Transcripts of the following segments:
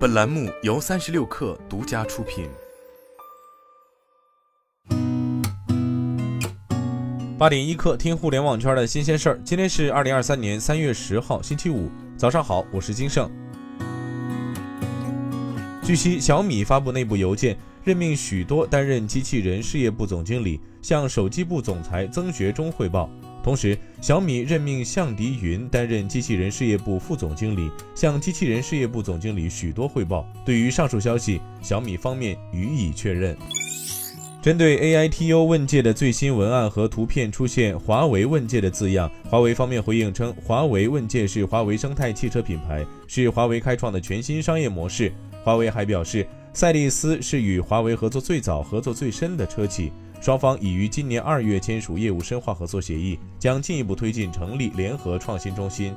本栏目由三十六氪独家出品。八点一刻，听互联网圈的新鲜事儿。今天是二零二三年三月十号，星期五，早上好，我是金盛。据悉，小米发布内部邮件，任命许多担任机器人事业部总经理，向手机部总裁曾学忠汇报。同时，小米任命向迪云担任机器人事业部副总经理，向机器人事业部总经理许多汇报。对于上述消息，小米方面予以确认。针对 AITO 问界的最新文案和图片出现“华为问界”的字样，华为方面回应称，华为问界是华为生态汽车品牌，是华为开创的全新商业模式。华为还表示，赛力斯是与华为合作最早、合作最深的车企。双方已于今年二月签署业务深化合作协议，将进一步推进成立联合创新中心。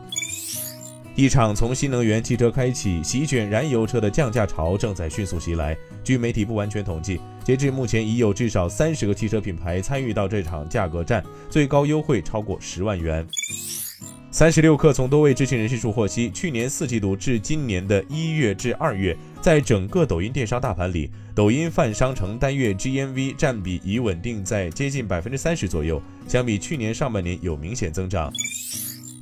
一场从新能源汽车开启、席卷燃油车的降价潮正在迅速袭来。据媒体不完全统计，截至目前已有至少三十个汽车品牌参与到这场价格战，最高优惠超过十万元。三十六氪从多位知情人士处获悉，去年四季度至今年的一月至二月，在整个抖音电商大盘里，抖音泛商城单月 GMV 占比已稳定在接近百分之三十左右，相比去年上半年有明显增长。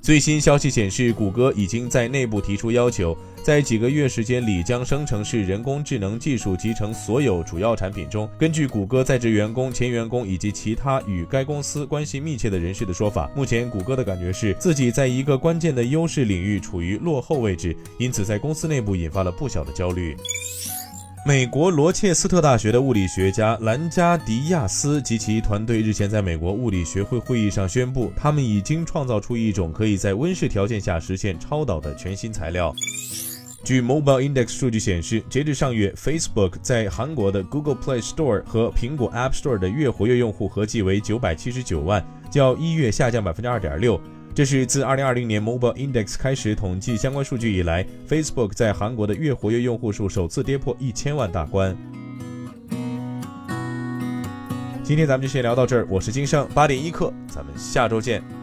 最新消息显示，谷歌已经在内部提出要求，在几个月时间里将生成式人工智能技术集成所有主要产品中。根据谷歌在职员工、前员工以及其他与该公司关系密切的人士的说法，目前谷歌的感觉是自己在一个关键的优势领域处于落后位置，因此在公司内部引发了不小的焦虑。美国罗切斯特大学的物理学家兰加迪亚斯及其团队日前在美国物理学会会议上宣布，他们已经创造出一种可以在温室条件下实现超导的全新材料。据 Mobile Index 数据显示，截至上月，Facebook 在韩国的 Google Play Store 和苹果 App Store 的月活跃用户合计为九百七十九万，较一月下降百分之二点六。这是自2020年 Mobile Index 开始统计相关数据以来，Facebook 在韩国的月活跃用户数首次跌破一千万大关。今天咱们就先聊到这儿，我是金盛八点一刻，咱们下周见。